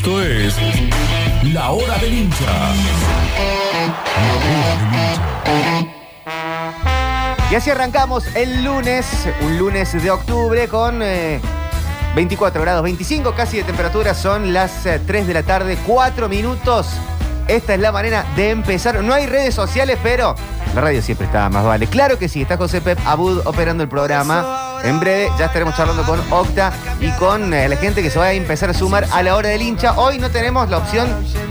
Esto es La Hora del Hincha. Y así arrancamos el lunes, un lunes de octubre con eh, 24 grados 25 casi de temperatura. Son las eh, 3 de la tarde, 4 minutos. Esta es la manera de empezar. No hay redes sociales, pero la radio siempre está más vale. Claro que sí, está José Pep Abud operando el programa. En breve ya estaremos charlando con Octa y con eh, la gente que se va a empezar a sumar a la hora del hincha. Hoy no tenemos la opción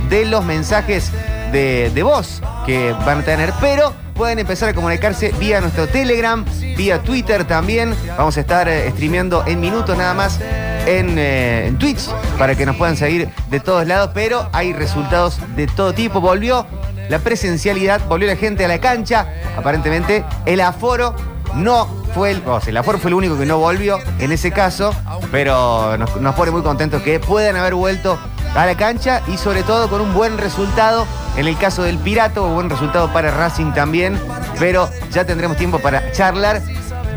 de los mensajes de, voz que van a tener, pero pueden empezar a comunicarse vía nuestro Telegram, vía Twitter también. Vamos a estar eh, streameando en minutos nada más en, eh, en Twitch para que nos puedan seguir de todos lados, pero hay resultados de todo tipo. Volvió la presencialidad, volvió la gente a la cancha. Aparentemente el aforo no fue el, el aforo fue el único que no volvió en ese caso, pero nos, nos pone muy contentos que puedan haber vuelto a la cancha y sobre todo con un buen resultado en el caso del Pirato, buen resultado para Racing también, pero ya tendremos tiempo para charlar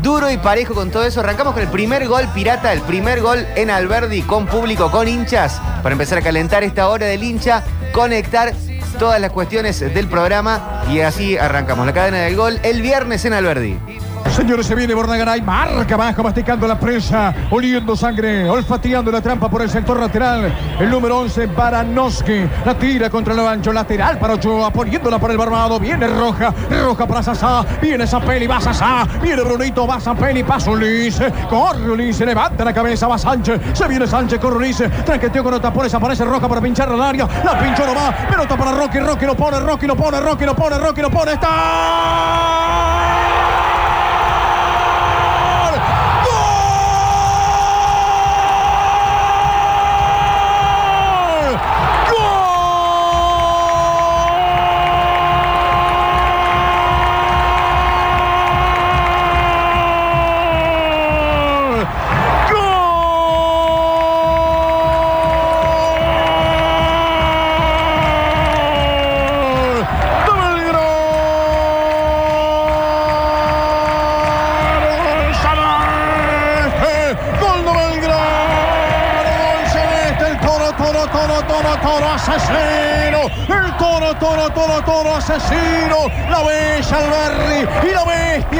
duro y parejo con todo eso. Arrancamos con el primer gol pirata, el primer gol en Alberdi con público, con hinchas, para empezar a calentar esta hora del hincha, conectar todas las cuestiones del programa y así arrancamos la cadena del gol el viernes en Alberdi. Señores, se viene Bornagaray, marca abajo, masticando la prensa, oliendo sangre, olfateando la trampa por el sector lateral. El número 11, Baranowski, la tira contra el ancho, lateral para Ochoa, poniéndola por el barbado. Viene Roja, Roja para Sasá, viene Zapelli, va Sasá, viene Brunito, va Zapelli, pasa Ulises, corre Ulises, levanta la cabeza, va Sánchez, se viene Sánchez, corre Ulises, tranqueteo con los tapones, aparece Roja para pinchar al área, la pinchó no va, pelota para Rocky, Rocky lo pone, Rocky lo pone, Rocky lo pone, Rocky lo pone, está. Asesino, la bella Alberri y la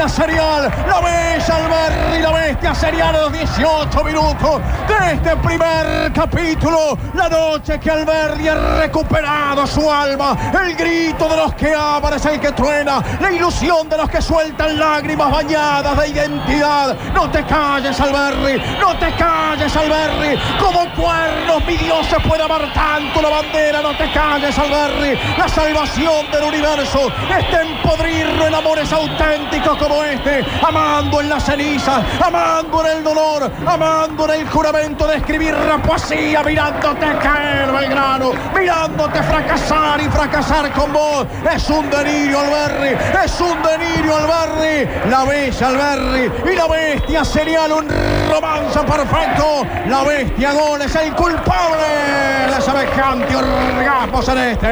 bestia serial, la bella Alberri la bestia serial a los 18 minutos de este primer capítulo, la noche que Alberri ha recuperado su alma, el grito de los que aman es el que truena, la ilusión de los que sueltan lágrimas bañadas de identidad, no te calles Alberri, no te calles Alberri, como cuernos mi Dios se puede amar tanto la bandera, no te calles Alberri, la salvación del universo está en podrirlo en amores auténticos como este, amando en las cenizas, amando en el dolor, amando en el juramento de escribir la poesía, mirándote caer Belgrano, mirándote fracasar y fracasar con vos, es un delirio Alberri, es un delirio Alberri, la bella Alberri y la bestia serial, un romance perfecto, la bestia gol es el culpable, la semejante orgasmo celeste.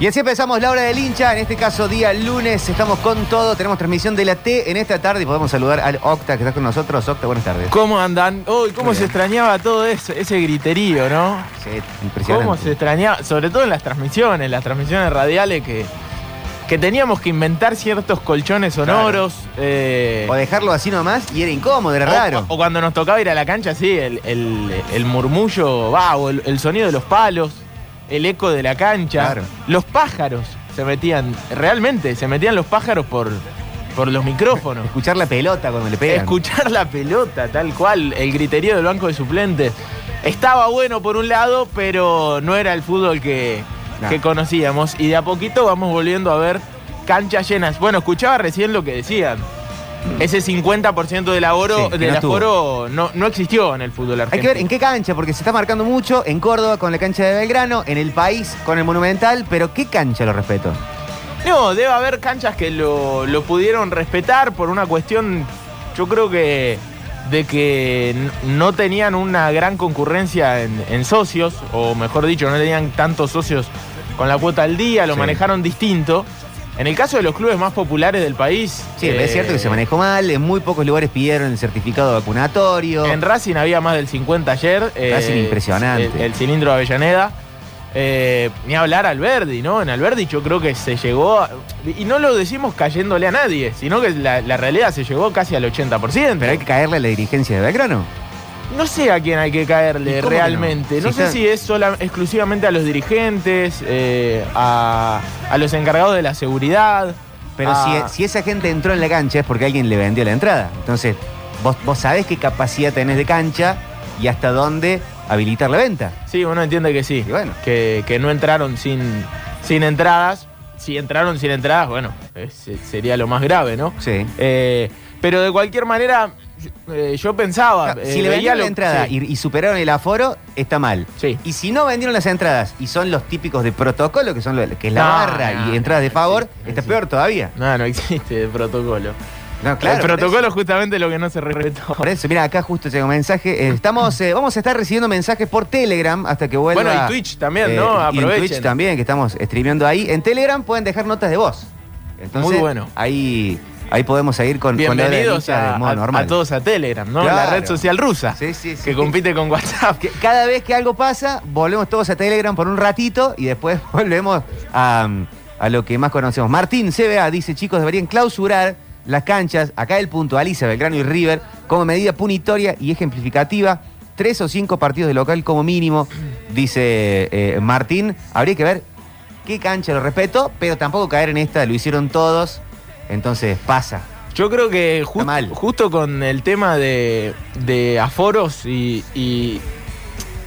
Y así empezamos la hora del hincha, en este caso día lunes, estamos con todo, tenemos transmisión de la T en esta tarde y podemos saludar al Octa que está con nosotros. Octa, buenas tardes. ¿Cómo andan? Uy, cómo se extrañaba todo eso, ese griterío, ¿no? Sí, impresionante. Cómo se extrañaba, sobre todo en las transmisiones, las transmisiones radiales que, que teníamos que inventar ciertos colchones sonoros. eh, O dejarlo así nomás y era incómodo, era raro. O, o cuando nos tocaba ir a la cancha, sí, el, el- el murmullo, va, o el, el sonido de los palos, el eco de la cancha. Claro. Los pájaros se metían, realmente, se metían los pájaros por, por los micrófonos. Escuchar la pelota cuando le pegan. Escuchar la pelota, tal cual, el griterío del banco de suplentes. Estaba bueno por un lado, pero no era el fútbol que, No. que conocíamos. Y de a poquito vamos volviendo a ver canchas llenas. Bueno, escuchaba recién lo que decían. Ese 50% del, aforo, Sí, del no aforo no, no existió en el fútbol Hay argentino. que ver en qué cancha, porque se está marcando mucho en Córdoba con la cancha de Belgrano, en el país con el Monumental, pero ¿qué cancha lo respeto? No, debe haber canchas que lo, lo pudieron respetar por una cuestión, yo creo que de que no tenían una gran concurrencia en, en socios, o mejor dicho, no tenían tantos socios con la cuota al día, lo Sí. manejaron distinto. En el caso de los clubes más populares del país. Sí, es cierto que se eh, manejó mal, en muy pocos lugares pidieron el certificado vacunatorio. En Racing había más del 50 ayer. eh, Racing impresionante. El, el cilindro de Avellaneda. Eh, ni hablar Alberdi, ¿no? En Alberdi yo creo que se llegó. a- y no lo decimos cayéndole a nadie, sino que la, la realidad se llegó casi al 80%. Pero hay que caerle a la dirigencia de Belgrano. No sé a quién hay que ¿Y caerle realmente. no? No, Si sé está- si es sola- exclusivamente a los dirigentes, eh, a, a los encargados de la seguridad. Pero a- si, si esa gente entró en la cancha es porque alguien le vendió la entrada. Entonces, vos, vos sabés qué capacidad tenés de cancha y hasta dónde habilitar la venta. Sí, uno entiende que sí. Y bueno. Que, que no entraron sin, sin entradas. Si entraron sin entradas, bueno, es- sería lo más grave, ¿no? Sí. Eh, pero de cualquier manera, eh, yo pensaba. eh, si le vendieron lo- la entrada sí. y, y superaron el aforo, está mal. Sí. Y si no vendieron las entradas y son los típicos de protocolo, que son lo- que es la No, barra no, y entradas de favor, está peor todavía. No, no existe el protocolo. No, el por protocolo es justamente lo que no se respetó. Por eso, mira, acá justo llega un mensaje. Eh, estamos, eh, vamos a estar recibiendo mensajes por Telegram hasta que vuelva. Bueno, y Twitch también, ¿no? y en Aprovechen. Twitch también, que estamos streameando ahí. En Telegram pueden dejar notas de voz. Entonces, Muy bueno. Ahí, ahí podemos seguir con, con la Bienvenidos a, modo normal. a todos a Telegram, ¿no? La Claro. red social rusa. Sí, sí, sí. Que compite con WhatsApp. Que cada vez que algo pasa, volvemos todos a Telegram por un ratito y después volvemos a, a lo que más conocemos. Martín CBA dice, chicos, deberían clausurar las canchas, acá él puntualiza Belgrano y River, como medida punitoria y ejemplificativa. Tres o cinco partidos de local como mínimo, dice eh, Martín. Habría que ver qué cancha lo respeto, pero tampoco caer en esta, lo hicieron todos, entonces pasa. Yo creo que mal. justo con el tema de, de aforos y, y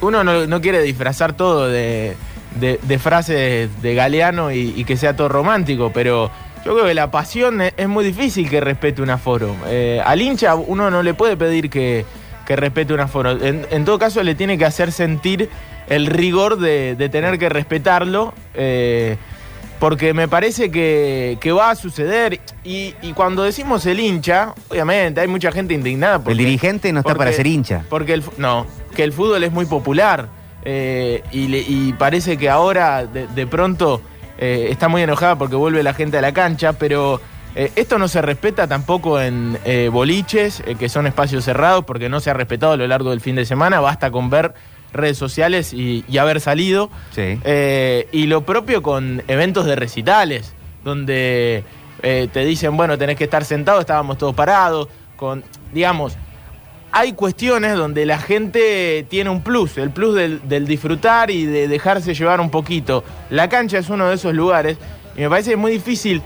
uno no, no quiere disfrazar todo de, de- de frases de Galeano y, y que sea todo romántico, pero yo creo que la pasión es, es muy difícil que respete un aforo. Eh, al hincha uno no le puede pedir que, que respete un aforo. En, en todo caso le tiene que hacer sentir el rigor de, de tener que respetarlo. eh, porque me parece que, que va a suceder. Y, y cuando decimos el hincha, obviamente hay mucha gente indignada. Porque, el dirigente no está para ser hincha. Porque el, no, que el fútbol es muy popular. eh, y, le- y parece que ahora de, de pronto eh, está muy enojada porque vuelve la gente a la cancha, pero eh, esto no se respeta tampoco en eh, boliches, eh, que son espacios cerrados, porque no se ha respetado a lo largo del fin de semana. Basta con ver redes sociales y, y haber salido. Sí. Y lo propio con eventos de recitales, donde te dicen, bueno, tenés que estar sentado, estábamos todos parados, con, digamos, hay cuestiones donde la gente tiene un plus, el plus del, del disfrutar y de dejarse llevar un poquito. La cancha es uno de esos lugares y me parece muy difícil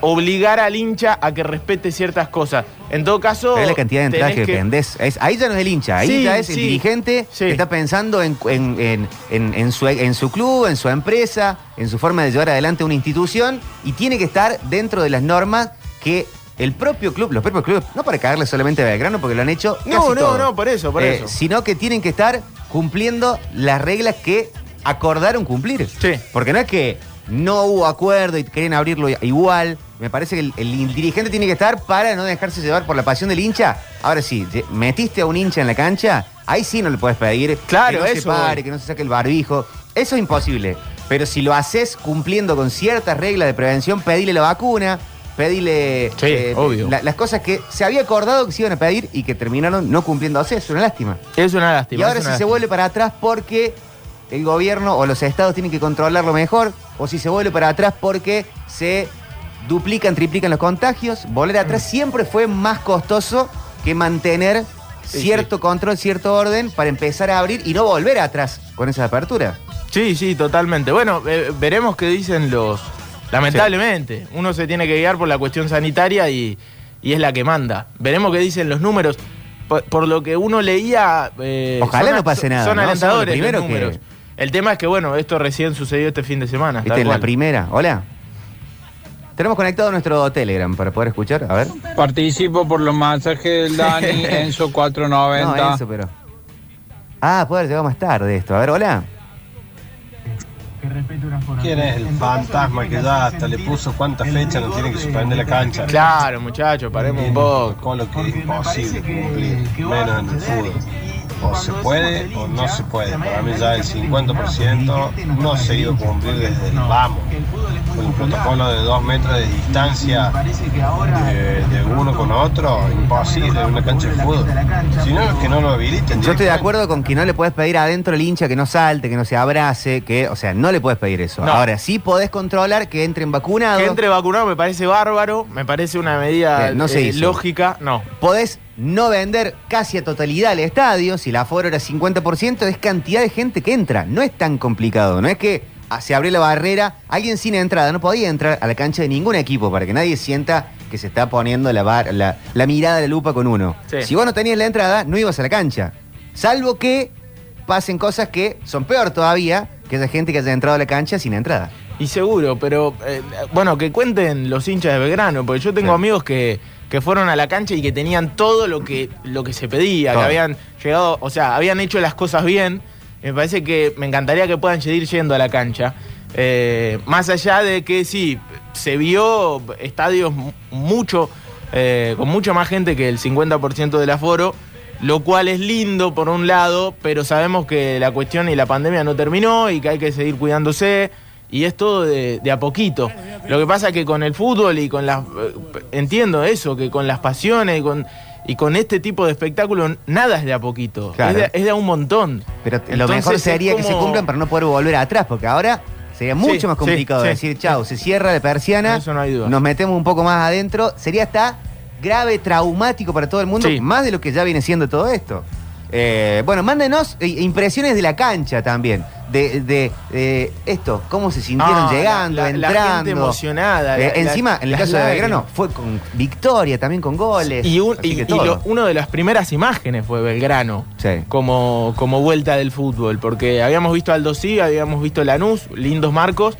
obligar al hincha a que respete ciertas cosas. En todo caso, Pero es la cantidad de entradas que, tenés vendés. Es- ahí ya no es el hincha, ahí Sí, ya es el dirigente sí. que está pensando en, en- en- en- en su, en su club, en su empresa, en su forma de llevar adelante una institución y tiene que estar dentro de las normas que el propio club, los propios clubes, no para cagarle solamente a Belgrano porque lo han hecho. No, casi no, todo, no, por eso, por eh, eso. Sino que tienen que estar cumpliendo las reglas que acordaron cumplir. Sí. Porque no es que no hubo acuerdo y quieren abrirlo igual. Me parece que el, el dirigente tiene que estar para no dejarse llevar por la pasión del hincha. Ahora sí, metiste a un hincha en la cancha, ahí sí no le puedes pedir Claro, que no se pare, que no se saque el barbijo. Eso es imposible. Pero si lo haces cumpliendo con ciertas reglas de prevención, pedile la vacuna, pedile eh, Sí, obvio. la- las cosas que se había acordado que se iban a pedir y que terminaron no cumpliéndose. Es una lástima. Es una lástima. Y ahora si se vuelve para atrás porque el gobierno o los estados tienen que controlarlo mejor, o si se vuelve para atrás porque se duplican, triplican los contagios, volver atrás siempre fue más costoso que mantener Sí, cierto control, cierto orden para empezar a abrir y no volver atrás con esa apertura. Sí, sí, totalmente. Bueno, eh, veremos qué dicen los... Lamentablemente, uno se tiene que guiar por la cuestión sanitaria y, y es la que manda. Veremos qué dicen los números. Por, por lo que uno leía... eh, Ojalá son- no pase nada, Son ¿no? Somos los alentadores los primeros que- números. El tema es que, bueno, esto recién sucedió este fin de semana. Tal en la primera. Hola. Tenemos conectado nuestro Telegram para poder escuchar. A ver. Participo por los mensajes del Dani, Enzo 490. No, eso, pero. Ah, puede haber llegado más tarde esto. A ver, hola. ¿Quién es el fantasma que ya hasta le puso cuántas fechas no tiene que suspender la cancha? Claro, muchachos, paremos un poco. Con lo que es imposible cumplir, menos en el fútbol. O se puede o no se puede. Para mí ya el 50% no se ha ido a cumplir desde el vamos. con el protocolo de dos metros de distancia de, de uno con otro, imposible en una cancha de fútbol. Si no, es que no lo habiliten. Yo estoy de acuerdo con que no le puedes pedir adentro al hincha que no salte, que no se abrace, que, o sea, no le puedes pedir eso. No. Ahora, sí podés controlar que entren vacunados. Que entre vacunado me parece bárbaro, me parece una medida no eh, lógica. No. Podés no vender casi a totalidad el estadio. Si la aforo era 50%, es cantidad de gente que entra. No es tan complicado. No es que ah, se abrió la barrera. Alguien sin entrada no podía entrar a la cancha de ningún equipo para que nadie sienta que se está poniendo la, bar- la, la mirada de la lupa con uno. Sí. Si vos no tenías la entrada, no ibas a la cancha. Salvo que pasen cosas que son peor todavía que esa gente que haya entrado a la cancha sin entrada. Y seguro, pero eh, bueno, que cuenten los hinchas de Belgrano, porque yo tengo Sí. amigos que, que fueron a la cancha y que tenían todo lo que, lo que se pedía, que habían llegado, o sea, habían hecho las cosas bien. Me parece que me encantaría que puedan seguir yendo a la cancha. Eh, más allá de que sí, se vio estadios mu- mucho, eh, con mucha más gente que el 50% del aforo, lo cual es lindo por un lado, pero sabemos que la cuestión y la pandemia no terminó y que hay que seguir cuidándose. Y es todo de, de a poquito. Lo que pasa es que con el fútbol y con las... eh, Entiendo eso, que con las pasiones y con, y con este tipo de espectáculos, nada es de a poquito. Claro. Es, de, es de a un montón. Pero lo mejor sería que se cumplan para no poder volver atrás, porque ahora sería mucho Sí, más complicado sí, sí. decir, chao, se cierra la persiana, Eso no hay duda. nos metemos un poco más adentro, sería hasta grave, traumático para todo el mundo, más de lo que ya viene siendo todo esto. Eh, bueno, mándenos eh, impresiones de la cancha también, de, de, de esto, cómo se sintieron Ah, llegando, la- la- la entrando. gente emocionada, Eh, la- la- encima, en el caso de Belgrano, fue con victoria, también con goles. Y, un- y- y lo- una de las primeras imágenes fue Belgrano. Sí. Como, como vuelta del fútbol. Porque habíamos visto Aldo Sí, habíamos visto Lanús, lindos marcos.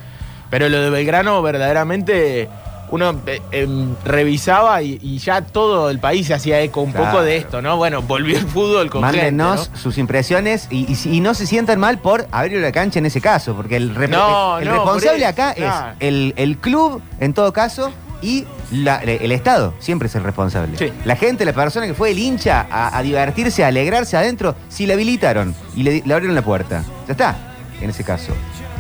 Pero lo de Belgrano verdaderamente uno eh, em, revisaba y, y ya todo el país se hacía eco un Claro. poco de esto, ¿no? Bueno, volvió el fútbol con Mándenos gente, ¿no? sus impresiones y, y no se sientan mal por abrir la cancha en ese caso, porque el, rep- No, el no, responsable eso, acá claro. es el, el club, en todo caso, y la- el Estado, siempre es el responsable. Sí. La gente, la persona que fue el hincha a, a divertirse, a alegrarse adentro, si le habilitaron y le, le abrieron la puerta. Ya está, en ese caso.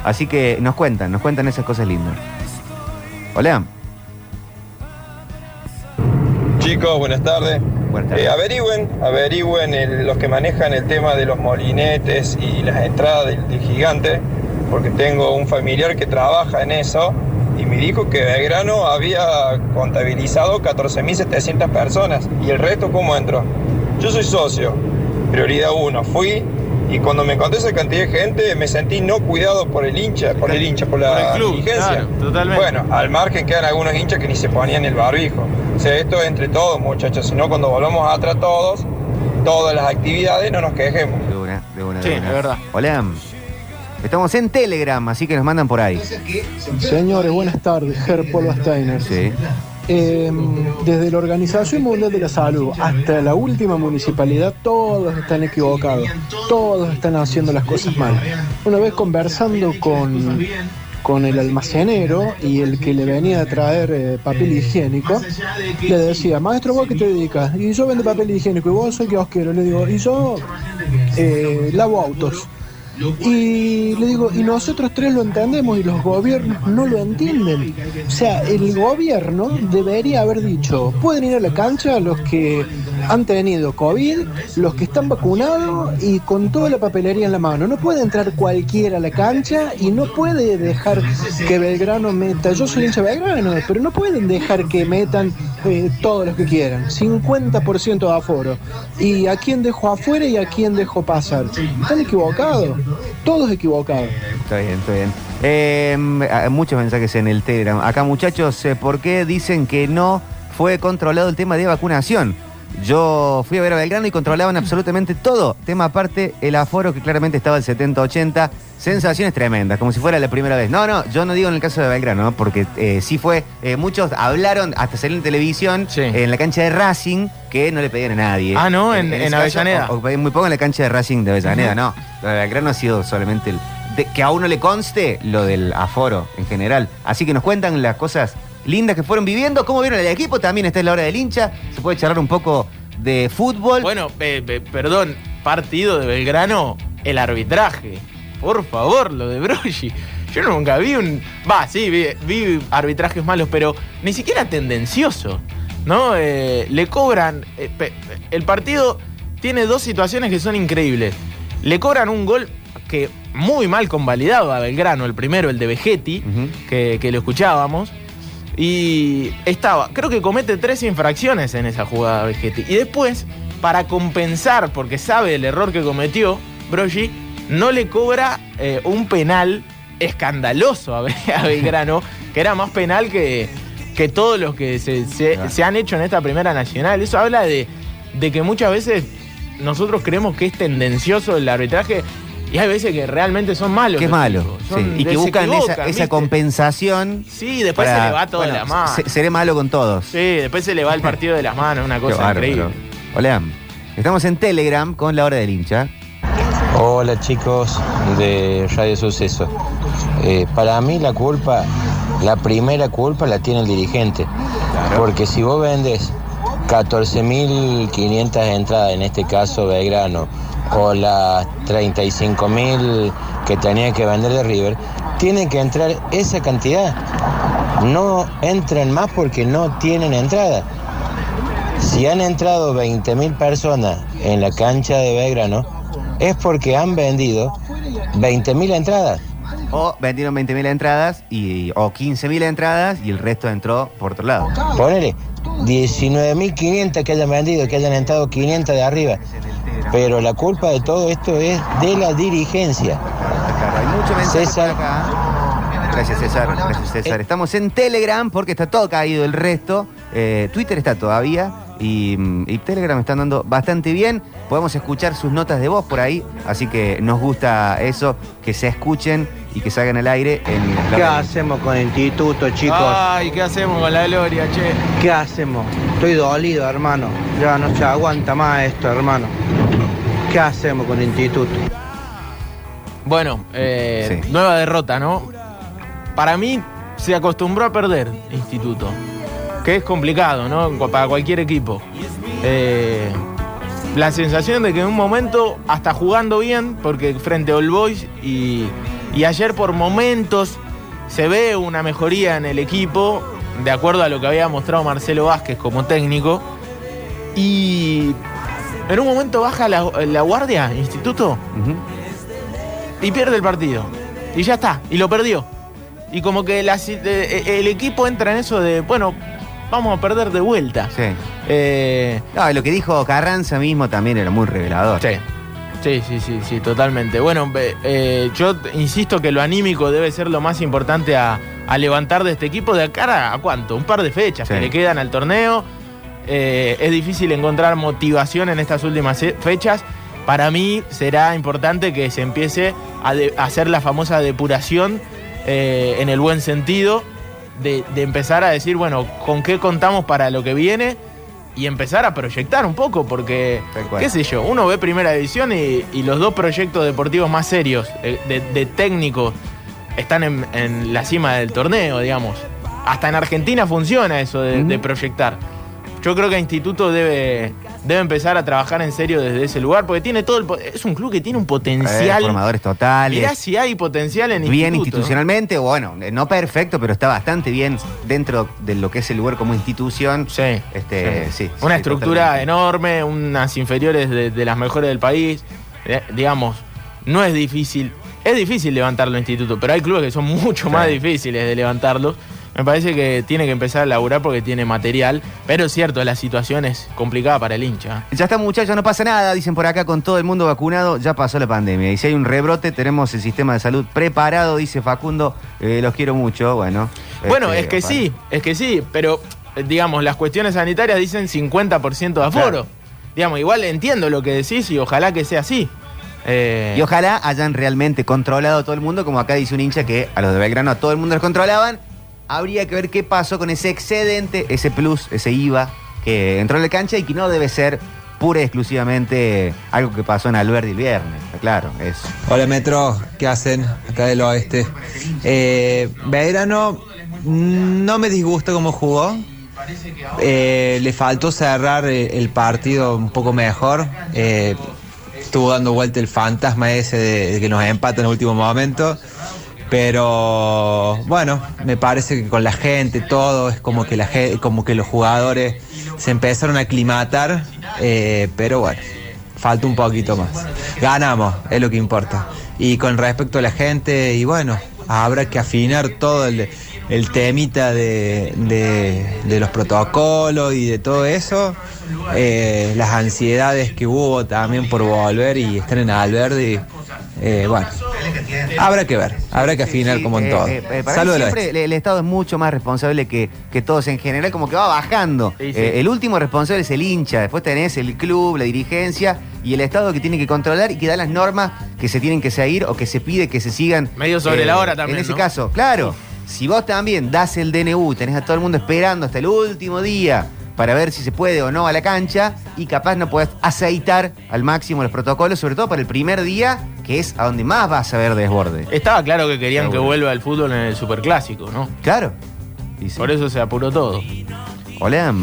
Así que nos cuentan, nos cuentan esas cosas lindas. Hola. Chicos, buenas tardes. Buenas tardes. Eh, averigüen, averigüen el- los que manejan el tema de los molinetes y las entradas del, del gigante, porque tengo un familiar que trabaja en eso y me dijo que Belgrano había contabilizado 14.700 personas y el resto cómo entró. Yo soy socio, prioridad uno, fui y cuando me encontré esa cantidad de gente me sentí no cuidado por el hincha, por el hincha, por la Por el club, dirigencia. claro, totalmente. Bueno, al margen quedan algunos hinchas que ni se ponían el barbijo. O sea, esto es entre todos, muchachos. Si no, cuando volvamos atrás todos, todas las actividades, no nos quejemos. De una, de una, Sí, de una. verdad. Hola. Estamos en Telegram, así que nos mandan por ahí. Señores, buenas tardes, Ger Paul Steiner. Sí. Eh, desde la Organización Mundial de la Salud hasta la última municipalidad, todos están equivocados, todos están haciendo las cosas mal. Una vez conversando con, con el almacenero y el que le venía a traer eh, papel higiénico, le decía, maestro, ¿vos qué te dedicas? Y yo vendo papel higiénico, y vos soy kiosquero. Le digo, y yo eh, lavo autos. Y le digo, y nosotros tres lo entendemos y los gobiernos no lo entienden. O sea, el gobierno debería haber dicho, pueden ir a la cancha los que han tenido COVID, los que están vacunados y con toda la papelería en la mano. No puede entrar cualquiera a la cancha y no puede dejar que Belgrano meta, yo soy hincha de Belgrano, pero no pueden dejar que metan eh, todos los que quieran, 50% de aforo. ¿Y a quién dejo afuera y a quién dejo pasar? Están equivocados, todos equivocados. Está bien, está bien. Eh, hay muchos mensajes en el Telegram. Acá, muchachos, eh, ¿por qué dicen que no fue controlado el tema de vacunación? Yo fui a ver a Belgrano y controlaban absolutamente todo. Tema aparte, el aforo que claramente estaba al 70-80. Sensaciones tremendas, como si fuera la primera vez. No, no, yo no digo en el caso de Belgrano, ¿no? porque eh, sí fue. eh, muchos hablaron, hasta salir en televisión, Sí. eh, en la cancha de Racing, que no le pedían a nadie. Ah, ¿no? En- en Avellaneda. o- o pedían muy poco en la cancha de Racing de Avellaneda, no. Lo de Belgrano ha sido solamente el. de- que a uno le conste lo del aforo en general. Así que nos cuentan las cosas lindas que fueron viviendo, cómo vieron el equipo, también está en la hora del hincha, se puede charlar un poco de fútbol. Bueno, eh, eh, perdón, partido de Belgrano, el arbitraje. Por favor, lo de Brogi. Yo nunca vi un. Va, sí, vi, vi arbitrajes malos, pero ni siquiera tendencioso. ¿No? Eh, le cobran. pe- el partido tiene dos situaciones que son increíbles. Le cobran un gol que muy mal convalidado a Belgrano, el primero, el de Vegetti, que, que lo escuchábamos. Y estaba, creo que comete tres infracciones en esa jugada Vegetti. Y después, para compensar, porque sabe el error que cometió, Brogi no le cobra eh, un penal escandaloso a, Be- a Belgrano, que era más penal que, que todos los que se, se- se han hecho en esta primera nacional. Eso habla de, de que muchas veces nosotros creemos que es tendencioso el arbitraje y hay veces que realmente son malos. Que es malo. sí. Y que buscan esa, compensación. Sí, después para- se le va todo bueno, de las manos. se- seré malo con todos. Sí, después se le va el partido de las manos, una cosa bárbaro. increíble. Hola. Estamos en Telegram con la hora del hincha. Hola chicos de Radio Suceso. Eh, para mí la culpa, la primera culpa la tiene el dirigente. Porque si vos vendes 14.500 entradas, en este caso Belgrano, o las 35.000 que tenía que vender de River, tiene que entrar esa cantidad. No entran más porque no tienen entrada. Si han entrado 20.000 personas en la cancha de Belgrano, es porque han vendido 20.000 entradas. O vendieron 20.000 entradas y, o 15.000 entradas y el resto entró por otro lado. Ponele 19.500 que hayan vendido, que hayan entrado 500 de arriba. Pero la culpa de todo esto es de la dirigencia. Claro, hay mucho César. acá. Gracias, César. Gracias, César. Estamos en Telegram porque está todo caído el resto. Eh, Twitter está todavía. Y, y Telegram están dando bastante bien. Podemos escuchar sus notas de voz por ahí. Así que nos gusta eso, que se escuchen y que salgan al aire en la ¿Qué hacemos con el instituto, chicos? Ay, ¿qué hacemos con la gloria, che? ¿Qué hacemos? Estoy dolido, hermano. Ya no se aguanta más esto, hermano. ¿Qué hacemos con el instituto? Bueno, eh, Sí. nueva derrota, ¿no? Para mí se acostumbró a perder Instituto, que es complicado, ¿no? Para cualquier equipo. Eh, la sensación de que en un momento, hasta jugando bien, porque frente a All Boys y, y ayer por momentos se ve una mejoría en el equipo, de acuerdo a lo que había mostrado Marcelo Vázquez como técnico, y en un momento baja la, la guardia, Instituto, y pierde el partido. Y ya está, y lo perdió. Y como que la eh, el equipo entra en eso de, bueno, vamos a perder de vuelta. Sí. Eh, No, lo que dijo Carranza mismo también era muy revelador. sí. Sí, sí, sí, sí, totalmente. Bueno, eh, yo insisto que lo anímico debe ser lo más importante a, a levantar de este equipo de cara a cuánto, un par de fechas Sí. que le quedan al torneo. Eh, es difícil encontrar motivación en estas últimas fechas. Para mí será importante que se empiece a, de- a hacer la famosa depuración eh, en el buen sentido, de, de empezar a decir, bueno, con qué contamos para lo que viene y empezar a proyectar un poco, porque, qué sé yo, uno ve Primera División y, y los dos proyectos deportivos más serios eh, de, de técnicos están en, en la cima del torneo, digamos. Hasta en Argentina funciona eso de proyectar. Yo creo que Instituto debe, debe empezar a trabajar en serio desde ese lugar, porque tiene todo el es un club que tiene un Eh, potencial. formadores totales. Mirá si hay potencial en bien Instituto. institucionalmente, bueno, eh, no perfecto, pero está bastante bien dentro de lo que es el lugar como institución. Sí. Este, sí, Una sí, estructura totalmente. enorme, unas inferiores de, de las mejores del país. Eh, digamos, no es difícil. Es difícil levantarlo instituto, pero hay clubes que son mucho Sí. más difíciles de levantarlos. Me parece que tiene que empezar a laburar porque tiene material. Pero es cierto, la situación es complicada para el hincha. Ya está, muchachos, no pasa nada, dicen por acá, con todo el mundo vacunado, ya pasó la pandemia. Y si hay un rebrote, tenemos el sistema de salud preparado, dice Facundo. Eh, los quiero mucho, bueno. Bueno, este, es que sí, es que sí, pero eh, digamos, las cuestiones sanitarias dicen 50% de aforo. Claro. Digamos, igual entiendo lo que decís y ojalá que sea así. Eh, Y ojalá hayan realmente controlado a todo el mundo, como acá dice un hincha que a los de Belgrano a todo el mundo los controlaban. Habría que ver qué pasó con ese excedente, ese plus, ese IVA que entró en la cancha y que no debe ser pura y exclusivamente algo que pasó en Alberdi el viernes. Está claro, es. Hola Metro, ¿qué hacen acá del oeste? Eh, Belgrano mm, no me disgusta cómo jugó. Eh, le faltó cerrar eh, el partido un poco mejor. Eh, estuvo dando vuelta el fantasma ese de, de que nos empata en el último momento. Pero bueno, me parece que con la gente, todo, es como que, la, como que los jugadores se empezaron a aclimatar, eh, pero bueno, falta un poquito más. Ganamos, es lo que importa. Y con respecto a la gente, y bueno, habrá que afinar todo el, el temita de, de- de los protocolos y de todo eso. Eh, las ansiedades que hubo también por volver y estar en Alberdi. Eh, bueno, habrá que ver, habrá que afinar como en Eh, todo. eh, para mí siempre el, el Estado es mucho más responsable que, que todos en general, como que va bajando. Sí, sí. Eh, el último responsable es el hincha, después tenés el club, la dirigencia y el Estado que tiene que controlar y que da las normas que se tienen que seguir o que se pide que se sigan. Medio sobre la hora también, En ese ¿no? caso, claro, si vos también das el DNU, tenés a todo el mundo esperando hasta el último día para ver si se puede o no a la cancha y capaz no podés aceitar al máximo los protocolos, sobre todo para el primer día, que es a donde más vas a ver desborde. Estaba claro que querían que vuelva el fútbol en el superclásico, ¿no? Claro. Y sí. Por eso se apuró todo. Hola.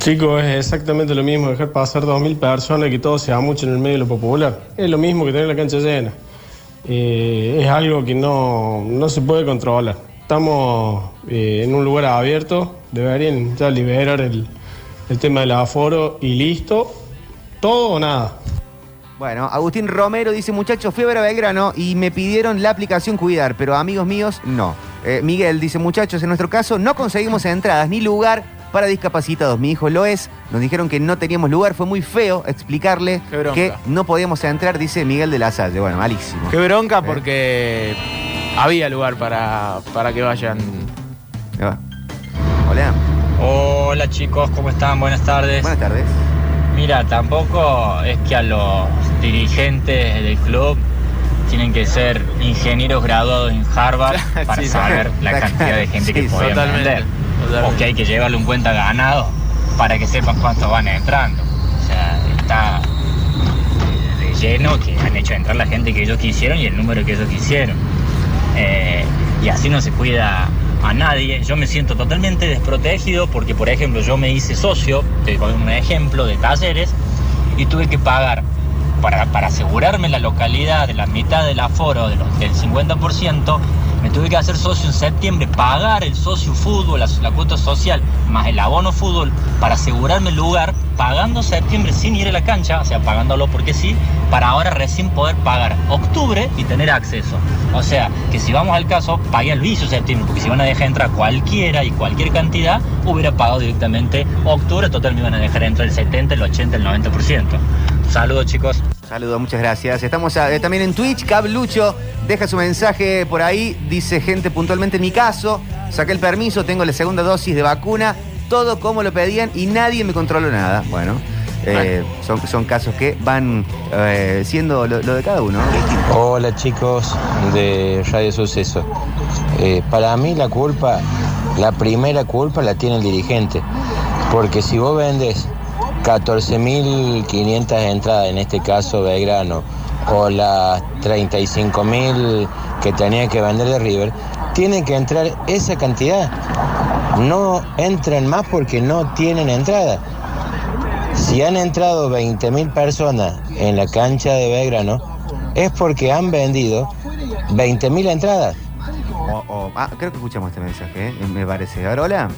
Chicos, es exactamente lo mismo dejar pasar 2.000 personas y que todo sea mucho en el medio de lo popular. Es lo mismo que tener la cancha llena. Eh, es algo que no, no se puede controlar. Estamos eh, en un lugar abierto, deberían ya liberar el, el tema del aforo y listo. Todo o nada. Bueno, Agustín Romero dice, muchachos, fui a ver a Belgrano y me pidieron la aplicación Cuidar, pero amigos míos, no. Eh, Miguel dice, muchachos, en nuestro caso no conseguimos entradas ni lugar para discapacitados. Mi hijo lo es. Nos dijeron que no teníamos lugar. Fue muy feo explicarle que no podíamos entrar, dice Miguel de la Salle. Bueno, malísimo. Qué bronca porque había lugar para, para que vayan. Va. Hola. Hola chicos, ¿cómo están? Buenas tardes. Buenas tardes. Mira, tampoco es que a los dirigentes del club tienen que ser ingenieros graduados en Harvard para Sí, saber la cantidad de gente que Sí, podían totalmente, vender. totalmente. O que hay que llevarle un cuenta ganado para que sepan cuántos van entrando. O sea, está de lleno que han hecho entrar la gente que ellos quisieron y el número que ellos quisieron. Eh, y así no se cuida a nadie. Yo me siento totalmente desprotegido porque, por ejemplo, yo me hice socio, te doy un ejemplo, de talleres y tuve que pagar para, para asegurarme la localidad de la mitad del aforo, del 50%, me tuve que hacer socio en septiembre, pagar el socio fútbol, la, la cuota social, más el abono fútbol, para asegurarme el lugar, pagando septiembre sin ir a la cancha, o sea, pagándolo porque sí, para ahora recién poder pagar octubre y tener acceso. O sea, que si vamos al caso, pagué el vicio septiembre, porque si van a dejar entrar cualquiera y cualquier cantidad, hubiera pagado directamente octubre, total me iban a dejar entrar el 70, el 80, el 90%. Saludos chicos. Saludos, muchas gracias. Estamos ah, eh, también en Twitch. Cab Lucho deja su mensaje por ahí. Dice gente puntualmente en mi caso. Saqué el permiso, tengo la segunda dosis de vacuna. Todo como lo pedían y nadie me controló nada. Bueno, eh, son, son casos que van eh, siendo lo, lo de cada uno. Hola chicos de Radio Suceso. Eh, para mí la culpa, la primera culpa la tiene el dirigente. Porque si vos vendes 14.500 entradas, en este caso Belgrano, o las 35.000 que tenía que vender de River, tiene que entrar esa cantidad. No entran más porque no tienen entrada. Si han entrado 20.000 personas en la cancha de Belgrano, es porque han vendido 20.000 entradas. O- o- ah, creo que escuchamos este mensaje, ¿eh? me parece. A hola.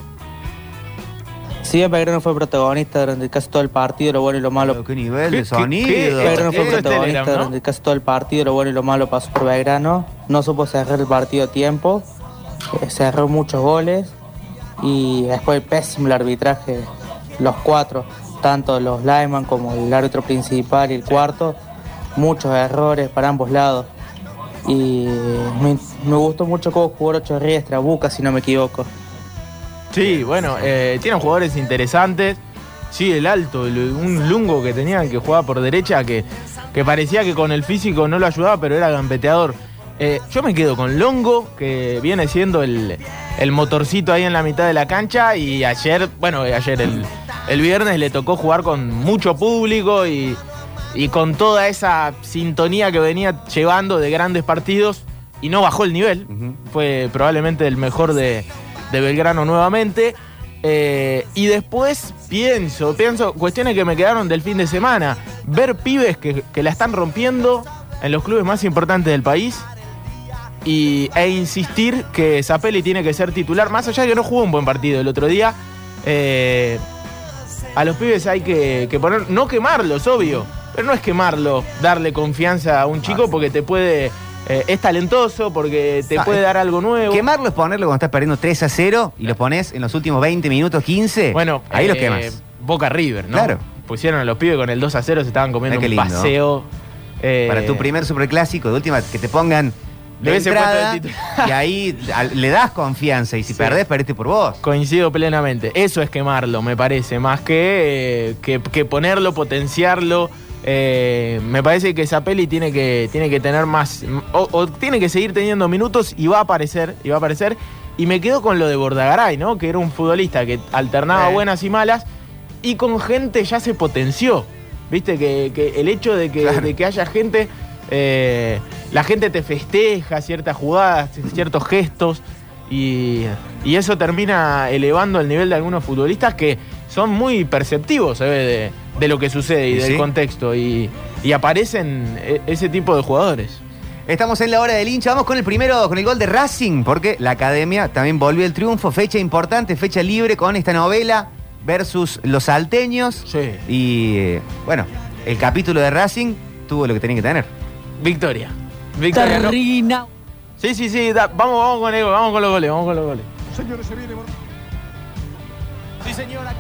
Sí, Belgrano fue protagonista durante casi todo el partido, lo bueno y lo malo. ¿Qué nivel ¿Qué- de sonido? Belgrano fue Esto es protagonista Telegram, ¿no? durante casi todo el partido, lo bueno y lo malo pasó por Belgrano. No supo cerrar el partido a tiempo, eh, cerró muchos goles y después pésimo el arbitraje, los cuatro, tanto los lineman como el árbitro principal y el cuarto, muchos errores para ambos lados. Y me, me gustó mucho cómo jugó Ocho Riestra, Buca si no me equivoco. Sí, bueno, eh, tienen jugadores interesantes. Sí, el alto, el- un lungo que tenían que jugaba por derecha que, que parecía que con el físico no lo ayudaba, pero era gambeteador. Eh, yo me quedo con Longo, que viene siendo el, el motorcito ahí en la mitad de la cancha. Y ayer, bueno, ayer el, el viernes le tocó jugar con mucho público y, y con toda esa sintonía que venía llevando de grandes partidos y no bajó el nivel. Fue probablemente el mejor de, de Belgrano nuevamente. Eh, y después pienso, pienso, cuestiones que me quedaron del fin de semana. Ver pibes que, que la están rompiendo en los clubes más importantes del país. y, e insistir que Zapelli tiene que ser titular, más allá de que no jugó un buen partido el otro día. eh, a los pibes hay que, que poner, no quemarlos, obvio, pero no es quemarlo, darle confianza a un chico porque te puede, eh, es talentoso, porque te puede dar algo nuevo. Quemarlo es ponerlo cuando estás perdiendo 3 a 0 y lo pones en los últimos 20 minutos, 15. Bueno, ahí los eh, quemas. Boca River, ¿no? Claro. Pusieron a los pibes con el 2 a 0, se estaban comiendo un lindo. paseo. eh, Para tu primer superclásico, de última, que te pongan de entrada, y ahí le das confianza y si Sí. perdés, perdiste por vos. Coincido plenamente. Eso es quemarlo, me parece, más que, que, que ponerlo, potenciarlo. Eh, me parece que Zapelli tiene que, tiene que tener más. O, o tiene que seguir teniendo minutos y va a aparecer. Y va a aparecer. Y me quedo con lo de Bordagaray, ¿no? Que era un futbolista que alternaba Eh. buenas y malas. Y con gente ya se potenció. Viste que, que el hecho de que, Claro. de que haya gente. eh, la gente te festeja ciertas jugadas, ciertos gestos. Y, y eso termina elevando el nivel de algunos futbolistas que son muy perceptivos ve, de, de lo que sucede y, Y del sí. contexto. Y, y aparecen e- ese tipo de jugadores. Estamos en la hora del hincha. Vamos con el primero, con el gol de Racing, porque la academia también volvió el triunfo. Fecha importante, fecha libre con esta novela versus los salteños. Sí. Y eh, bueno, el capítulo de Racing tuvo lo que tenía que tener. Victoria. Victoria. Sí, sí, sí. da- vamos, vamos con el, vamos con los goles, vamos con los goles. Señores, se viene. Sí, señora.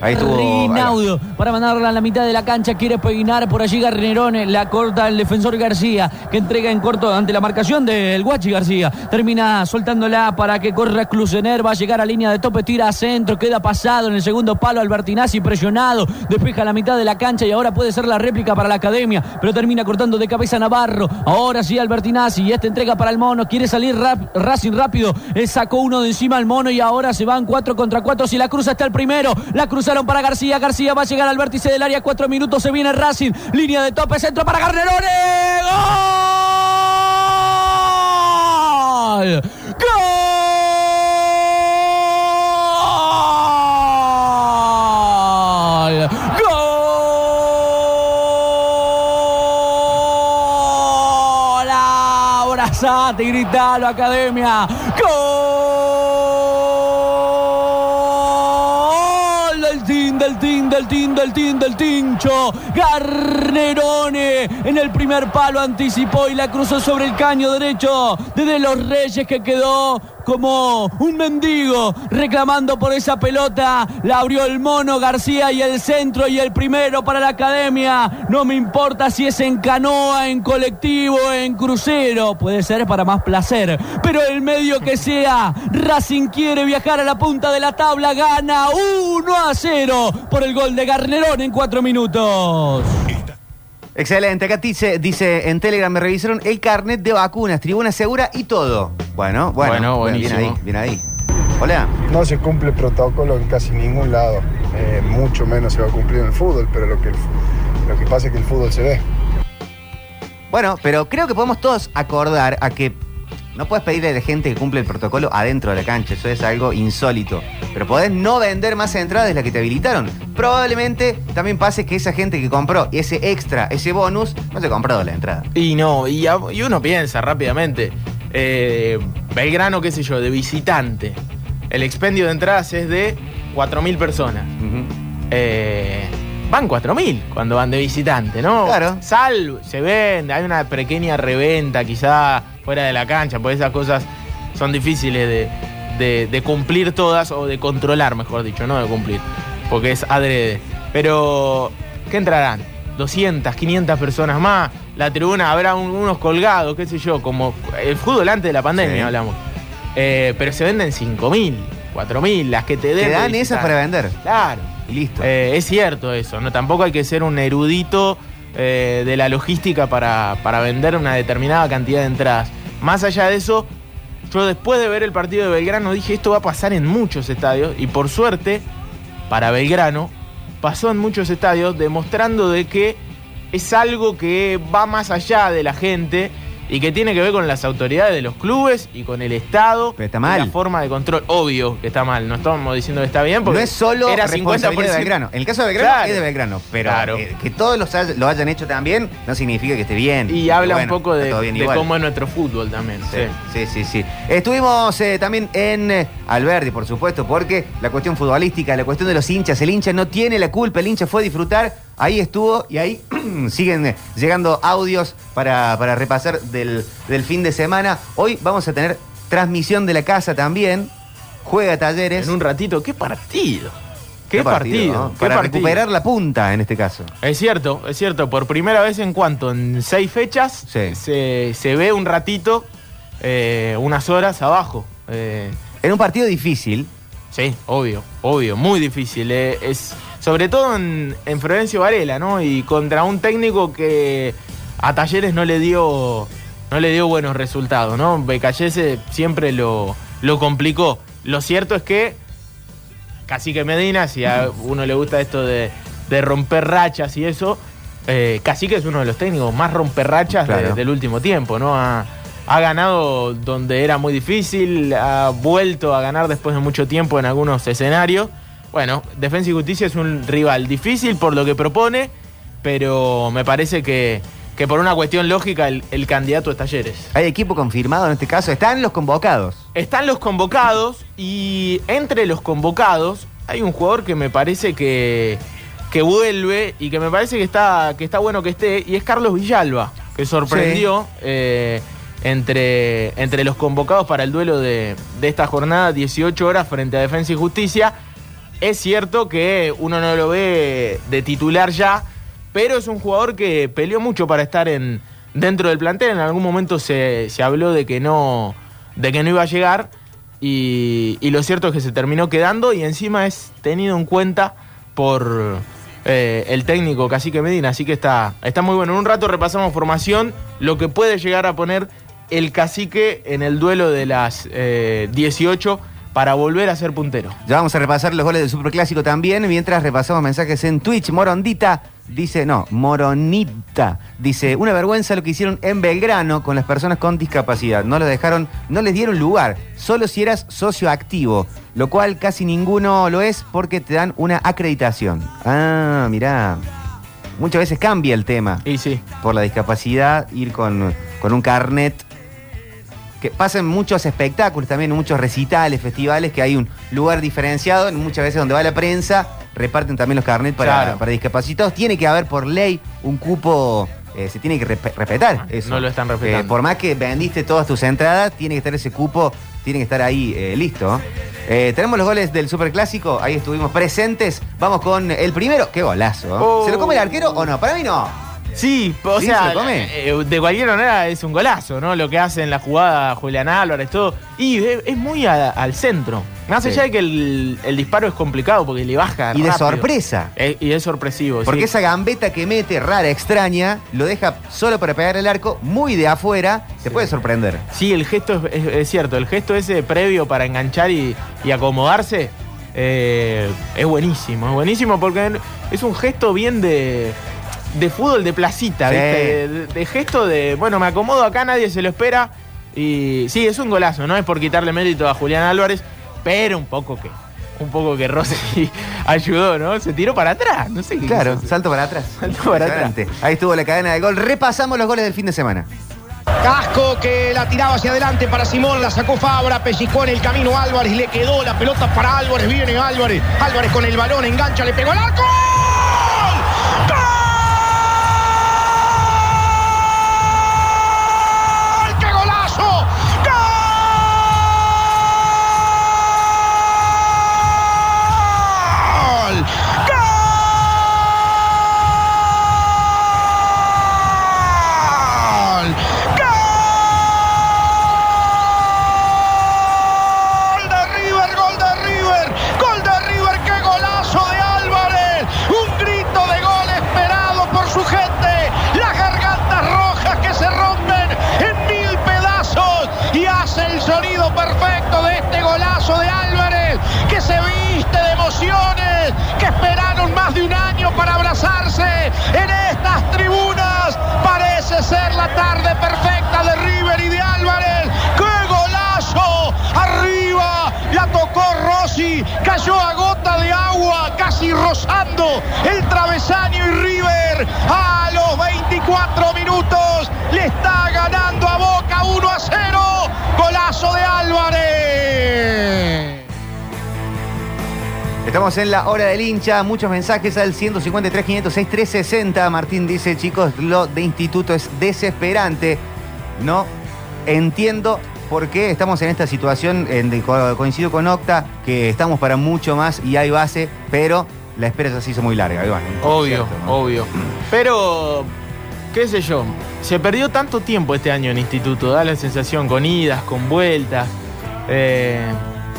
Ahí tuvo. Rinaudo para mandarla a la mitad de la cancha. Quiere peinar por allí Garnerone. La corta el defensor García, que entrega en corto ante la marcación del Guachi García. Termina soltándola para que corra Clusener. Va a llegar a línea de tope, tira a centro. Queda pasado en el segundo palo. Albertinazzi presionado. Despeja la mitad de la cancha y ahora puede ser la réplica para la academia. Pero termina cortando de cabeza Navarro. Ahora sí Albertinazzi. Y esta entrega para el mono. Quiere salir rap- Racing rápido. Eh, sacó uno de encima al mono y ahora se van cuatro contra cuatro. Si la cruza está el primero. La cruzaron para García. García va a llegar al vértice del área. Cuatro minutos se viene Racing. Línea de tope. Centro para Garnerone. ¡Gol! ¡Gol! ¡Gol! Abrazate gritalo, Academia. ¡Gol! Team, del team, del team, del tincho. Garnerone en el primer palo anticipó y la cruzó sobre el caño derecho de De los Reyes que quedó como un mendigo reclamando por esa pelota. La abrió el mono García y el centro y el primero para la academia. No me importa si es en canoa, en colectivo, en crucero. Puede ser para más placer. Pero el medio que sea, Racing quiere viajar a la punta de la tabla. Gana 1 a 0 por el gol de Garnerón en cuatro minutos. Excelente, acá dice, dice en Telegram, me revisaron el carnet de vacunas, tribuna segura y todo. Bueno, bueno, Bueno, bien ahí, bien ahí. Hola. No se cumple protocolo en casi ningún lado, Eh, mucho menos se va a cumplir en el fútbol, pero lo que, el lo que pasa es que el fútbol se ve. Bueno, pero creo que podemos todos acordar a que no puedes pedirle a la gente que cumple el protocolo adentro de la cancha, eso es algo insólito. Pero podés no vender más entradas de las que te habilitaron. Probablemente también pase que esa gente que compró ese extra, ese bonus, no se ha comprado la entrada. Y no, y, a- y uno piensa rápidamente. eh, Belgrano, qué sé yo, de visitante. El expendio de entradas es de 4.000 personas. Eh, van 4.000 cuando van de visitante, ¿no? Claro. Sal, se vende, hay una pequeña reventa quizá fuera de la cancha, porque esas cosas son difíciles de, de- de cumplir todas o de controlar, mejor dicho, no de cumplir, porque es adrede. Pero, ¿qué entrarán? 200, 500 personas más, la tribuna habrá un- unos colgados, qué sé yo, como el fútbol antes de la pandemia Sí. hablamos. Eh, pero se venden 5.000, 4.000, las que te den. Te dan esas para vender. Claro. Y listo. Eh, es cierto eso, ¿no? Tampoco hay que ser un erudito eh, de la logística para, para vender una determinada cantidad de entradas. Más allá de eso, yo después de ver el partido de Belgrano dije, esto va a pasar en muchos estadios y por suerte, para Belgrano, pasó en muchos estadios demostrando de que es algo que va más allá de la gente y que tiene que ver con las autoridades de los clubes y con el Estado. Pero está y mal. La forma de control. Obvio que está mal. No estamos diciendo que está bien porque no es solo era responsabilidad 50%. de Belgrano. En el caso de Belgrano Claro. es de Belgrano, pero Claro. eh, que todos los hay- lo hayan hecho también no significa que esté bien. Y habla Bueno, un poco de, cómo es nuestro fútbol también. Sí, sí. sí, sí, sí. Estuvimos eh, también en eh, Alberdi, por supuesto, porque la cuestión futbolística, la cuestión de los hinchas, el hincha no tiene la culpa, el hincha fue a disfrutar, ahí estuvo y ahí siguen eh, llegando audios para, para repasar del, del fin de semana. Hoy vamos a tener transmisión de la casa también, juega talleres. En un ratito, ¿qué partido? ¿Qué, partido? ¿Qué Para partido? recuperar la punta en este caso. Es cierto, es cierto. Por primera vez en cuanto, en seis fechas, Sí. se, se ve un ratito, eh, unas horas abajo. Eh, En un partido difícil, sí, obvio, obvio, muy difícil. eh, es, sobre todo en, en Florencio Varela, ¿no? Y contra un técnico que a Talleres no le dio, no le dio buenos resultados, ¿no? Becallese siempre lo, lo complicó. Lo cierto es que Cacique Medina, si a uno le gusta esto de, de romper rachas y eso, eh, Cacique es uno de los técnicos más romperrachas de- Claro. del último tiempo, ¿no? Ha, ha ganado donde era muy difícil, ha vuelto a ganar después de mucho tiempo en algunos escenarios. Bueno, Defensa y Justicia es un rival difícil por lo que propone, pero me parece que, que por una cuestión lógica el, el candidato es Talleres. hay equipo confirmado en este caso, están los convocados. Están los convocados y entre los convocados hay un jugador que me parece que, que vuelve y que me parece que está, que está bueno que esté y es Carlos Villalba, que sorprendió eh, entre, entre los convocados para el duelo de, de esta jornada 18 horas frente a Defensa y Justicia. Es cierto que uno no lo ve de titular ya, pero es un jugador que peleó mucho para estar en, dentro del plantel. En algún momento se, se habló de que no, de que no iba a llegar. Y, y lo cierto es que se terminó quedando y encima es tenido en cuenta por eh, el técnico Cacique Medina. Así que está, está muy bueno. En un rato repasamos formación, lo que puede llegar a poner el cacique en el duelo de las eh, 18 para volver a ser puntero. Ya vamos a repasar los goles del Superclásico también, mientras repasamos mensajes en Twitch. Morondita dice, no, Moronita dice, una vergüenza lo que hicieron en Belgrano con las personas con discapacidad. No los dejaron, no les dieron lugar, solo si eras socio activo, lo cual casi ninguno lo es porque te dan una acreditación. Ah, mirá. Muchas veces cambia el tema. Y sí. Por la discapacidad, ir con, con un carnet que pasan muchos espectáculos también, muchos recitales, festivales, que hay un lugar diferenciado, muchas veces donde va la prensa, reparten también los carnets para, Claro. para discapacitados. Tiene que haber por ley un cupo, eh, se tiene que respe- respetar eso. no lo están respetando. Eh, por más que vendiste todas tus entradas, tiene que estar ese cupo, tiene que estar ahí eh, listo. Tenemos los goles del Superclásico, ahí estuvimos presentes. Vamos con el primero, qué golazo. Oh. ¿Se lo come el arquero o no? Para mí no. Sí, o ¿Sí? sea, ¿Se come? eh, de cualquier manera es un golazo, ¿no? Lo que hace en la jugada Julián Álvarez, todo. Y es, es muy a- al centro. Más Sí. allá de que el, el disparo es complicado porque le baja. Y de sorpresa. Eh, y es sorpresivo. Porque sí. esa gambeta que mete, rara, extraña, lo deja solo para pegar el arco, muy de afuera, te puede sorprender. Sí, el gesto es, es- es cierto. El gesto ese previo para enganchar y, y acomodarse eh, es buenísimo. Es buenísimo porque es un gesto bien de. De fútbol de placita, Sí. ¿viste? De, de gesto de, bueno, me acomodo acá, nadie se lo espera. Y sí, es un golazo, no es por quitarle mérito a Julián Álvarez, pero un poco que, un poco que Rossi ayudó, ¿no? Se tiró para atrás, no sé qué Claro, salto para atrás. Salto para atrás. Ahí estuvo la cadena de gol. Repasamos los goles del fin de semana. Casco que la tiraba hacia adelante para Simón, la sacó Fabra, pellizcó en el camino Álvarez, le quedó la pelota para Álvarez, viene Álvarez, Álvarez con el balón, engancha, le pegó al arco. En la hora del hincha, muchos mensajes al 153 506 360. Martín dice, chicos, lo de instituto es desesperante. No entiendo por qué estamos en esta situación, en coincido con Octa, que estamos para mucho más y hay base, pero la espera se hizo muy larga. bueno, Obvio, cierto, ¿no? obvio. Pero, qué sé yo, se perdió tanto tiempo este año en instituto, da la sensación, con idas, con vueltas, eh,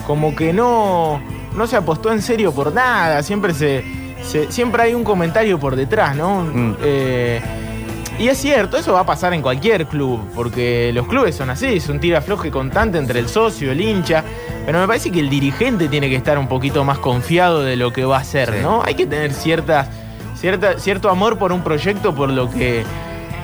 como que no, no se apostó en serio por nada, siempre se, se- siempre hay un comentario por detrás, ¿no? Mm. Eh, y es cierto, eso va a pasar en cualquier club, porque los clubes son así, es un tira-afloje constante entre el socio, el hincha, pero me parece que el dirigente tiene que estar un poquito más confiado de lo que va a hacer, Sí. ¿no? Hay que tener ciertas, cierta, cierto amor por un proyecto, por lo que,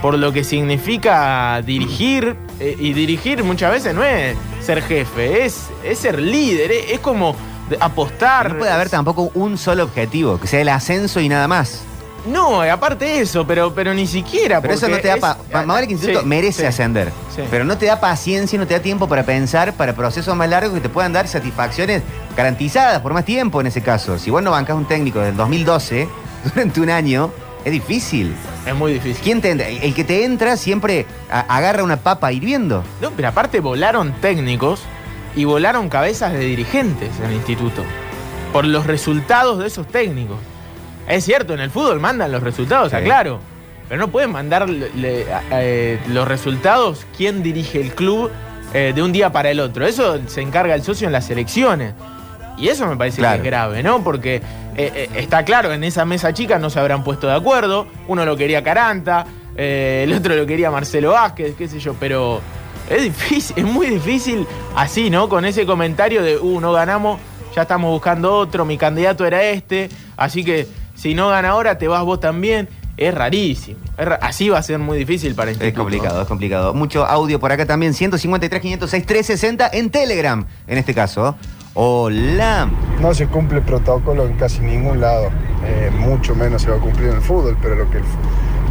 por lo que significa dirigir, eh, y dirigir muchas veces no es ser jefe, es, es ser líder, es, es como de- apostar. No puede haber tampoco un solo objetivo, que sea el ascenso y nada más. No, aparte eso, pero, pero ni siquiera. Pero eso no te da es- pa- pa- Más vale que instituto Sí, merece sí. ascender. Sí. Pero no te da paciencia, no te da tiempo para pensar para procesos más largos que te puedan dar satisfacciones garantizadas por más tiempo en ese caso. Si vos no bancás un técnico del 2012 durante un año, es difícil. Es muy difícil. ¿Quién te entra? El que te entra siempre agarra una papa hirviendo. No, pero aparte volaron técnicos y volaron cabezas de dirigentes en el instituto. Por los resultados de esos técnicos. Es cierto, en el fútbol mandan los resultados, Sí. aclaro. Pero no pueden mandar le- eh, los resultados quién dirige el club eh, de un día para el otro. Eso se encarga el socio en las elecciones. Y eso me parece Claro. que es grave, ¿no? Porque eh, está claro, en esa mesa chica no se habrán puesto de acuerdo. Uno lo quería Caranta, el otro lo quería Marcelo Vázquez, qué sé yo, pero es difícil, es muy difícil así, ¿no? Con ese comentario de, uh, no ganamos, ya estamos buscando otro, mi candidato era este, así que si no gana ahora, te vas vos también. Es rarísimo. Es ra- así va a ser muy difícil para el Es complicado, es complicado. Mucho audio por acá también. 153, 506, 360 en Telegram, en este caso. Hola. No se cumple el protocolo en casi ningún lado. Eh, mucho menos se va a cumplir en el fútbol, pero lo que, el fu-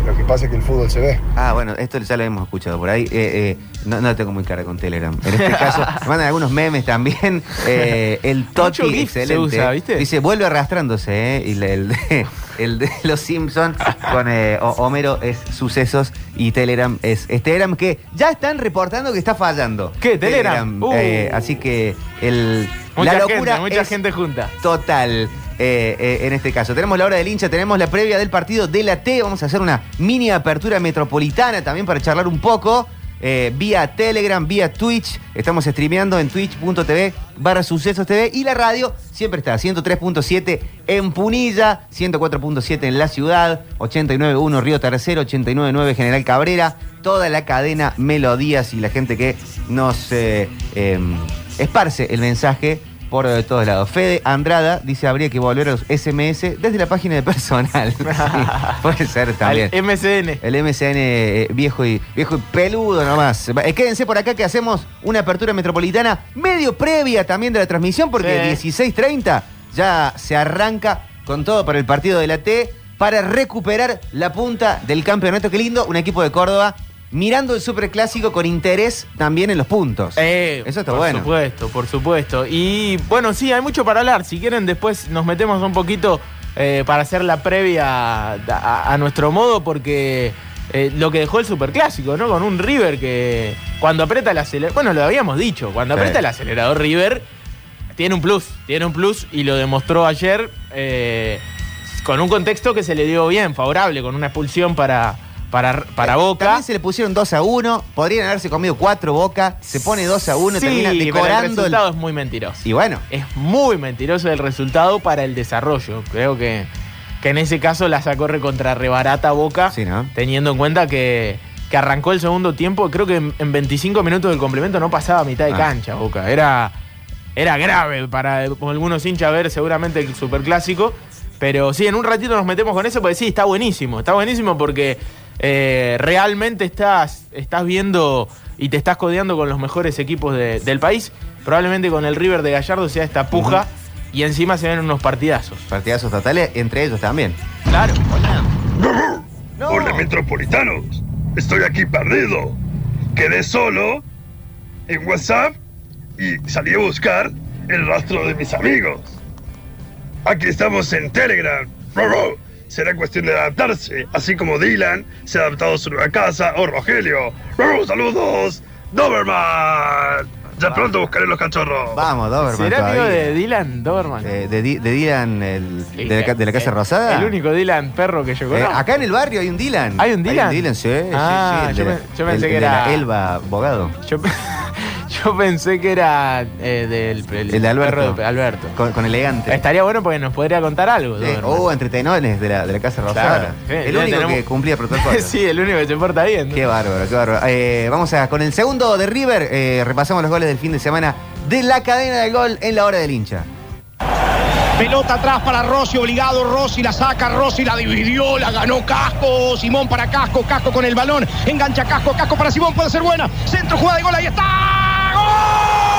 lo que pasa es que el fútbol se ve. Ah, bueno, esto ya lo hemos escuchado por ahí. Eh, eh, no, no tengo muy cara con Telegram. En este caso, me mandan algunos memes también. Eh, el Mucho se excelente. usa, ¿viste? Dice, vuelve arrastrándose, ¿eh? Y el de, el de los Simpsons con eh, Homero es sucesos y Telegram es, es Telegram que ya están reportando que está fallando. ¿Qué, Telegram? Uh. Eh, así que el, Mucha la locura gente, mucha es gente junta. total eh, eh, en este caso. Tenemos la hora del hincha, tenemos la previa del partido de la T. Vamos a hacer una mini apertura metropolitana también para charlar un poco. eh, vía Telegram, vía Twitch. Estamos streameando en twitch.tv barra sucesos TV. Y la radio siempre está 103.7 en Punilla, 104.7 en la ciudad, 89.1 Río Tercero, 89.9 General Cabrera. Toda la cadena Melodías y la gente que nos em, esparce el mensaje por eh, todos lados. Fede Andrada dice habría que volver a los SMS desde la página de personal. Sí, puede ser también. Al MCN. El MCN eh, viejo y viejo y peludo nomás. Eh, quédense por acá que hacemos una apertura metropolitana medio previa también de la transmisión porque Sí. 16.30 ya se arranca con todo para el partido de la T para recuperar la punta del campeonato. Qué lindo, un equipo de Córdoba mirando el superclásico con interés también en los puntos. Eh, Eso está por bueno. Por supuesto, por supuesto. Y bueno, sí, hay mucho para hablar. Si quieren, después nos metemos un poquito eh, para hacer la previa a, a- a nuestro modo, porque eh, lo que dejó el superclásico, ¿no? Con un River que cuando aprieta el acelerador. Bueno, lo habíamos dicho, cuando Sí. aprieta el acelerador River, tiene un plus, tiene un plus y lo demostró ayer con un contexto que se le dio bien, favorable, con una expulsión para, para, para Boca. Eh, También se le pusieron 2 a 1. Podrían haberse comido 4 Boca. Se pone 2 a 1. Sí, termina pero el decorando. el- resultado es muy mentiroso. Y bueno, Es muy mentiroso el resultado para el desarrollo. Creo que, que en ese caso la sacó recontra rebarata Boca, sí, ¿no? teniendo en cuenta que, que arrancó el segundo tiempo. Creo que en, en 25 minutos del complemento no pasaba a mitad de Ah. cancha Boca. Era, era grave para algunos hinchas ver seguramente el superclásico. Pero sí, en un ratito nos metemos con eso porque sí, está buenísimo. Está buenísimo porque eh, realmente estás, estás viendo y te estás codeando con los mejores equipos de- del país. Probablemente con el River de Gallardo sea esta puja y encima se ven unos partidazos. Partidazos totales entre ellos también. Claro. Hola, metropolitanos. Estoy aquí perdido. Quedé solo en WhatsApp y salí a buscar el rastro de mis amigos. Aquí estamos en Telegram. Será cuestión de adaptarse, así como Dylan se ha adaptado a su nueva casa o Rogelio. Saludos. Doberman. Ya pronto buscaré los cachorros. Vamos, Doberman. ¿Será amigo todavía. de Dylan Doberman? Eh, de, Di- de Dylan, el, de, la, ca- de la Casa Rosada. El único Dylan perro que yo Eh, conozco. acá en el barrio hay un Dylan. ¿Hay un Dylan? Hay un Dylan, sí. sí, Ah, sí, yo de- pe- yo pensé el- que el de la era- Elba Abogado. Yo, yo pensé que era eh, del el El de Alberto. perro de Alberto. Con, con elegante. Estaría bueno porque nos podría contar algo. Sí, Doberman. Oh, entretenones de la, de la Casa Rosada. Claro, sí, el único tenemos- que cumplía protocolo. sí, el único que se porta bien. ¿no? Qué bárbaro, qué bárbaro. Eh, vamos a con el segundo de River. eh, repasamos los goles del fin de semana de la cadena del gol en la hora del hincha. Pelota atrás para Rossi, obligado. Rossi, la saca Rossi, la dividió, la ganó Casco, Simón para Casco, Casco con el balón, engancha Casco, Casco para Simón, puede ser buena, centro, jugada de gol, ahí está, ¡gol!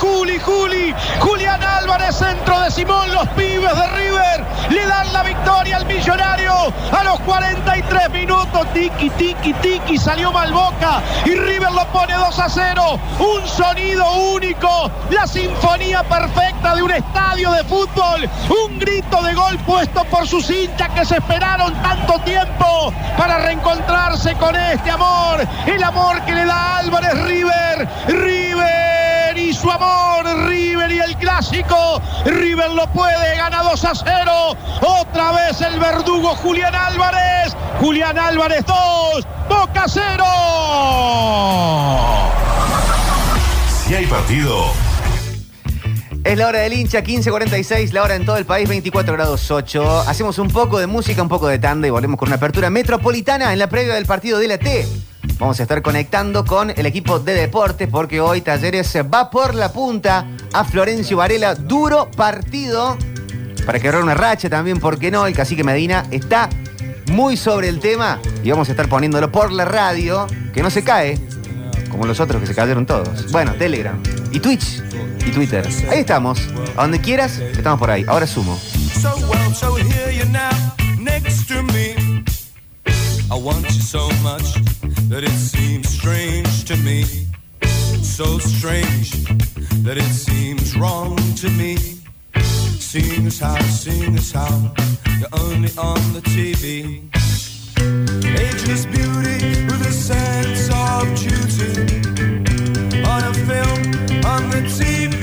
Juli, Juli, Juli, Julián Álvarez, centro de Simón, los pibes de River le dan la victoria al millonario. A los 43 minutos, tiki, tiki, tiki, salió Malboca y River lo pone 2 a 0, un sonido único, la sinfonía perfecta de un estadio de fútbol, un grito de gol puesto por sus hinchas que se esperaron tanto tiempo para reencontrarse con este amor, el amor que le da Álvarez River, River River y el clásico, River lo puede, gana 2 a 0, otra vez el verdugo Julián Álvarez, Julián Álvarez 2, Boca 0. Si hay partido, Es la hora del hincha, 15.46, la hora en todo el país, 24 grados 8. Hacemos un poco de música, un poco de tanda y volvemos con una apertura metropolitana en la previa del partido de la T. Vamos a estar conectando con el equipo de deportes porque hoy Talleres va por la punta a Florencio Varela. Duro partido para quebrar una racha también, ¿por qué no? El cacique Medina está muy sobre el tema y vamos a estar poniéndolo por la radio, que no se cae, como los otros que se cayeron todos. Bueno, Telegram y Twitch y Twitter. Ahí estamos. A donde quieras, estamos por ahí. Ahora sumo. I want you so much that it seems strange to me. So strange that it seems wrong to me. Seeing as how, seeing as how, you're only on the TV. Ageless beauty with a sense of duty. On a film, on the TV.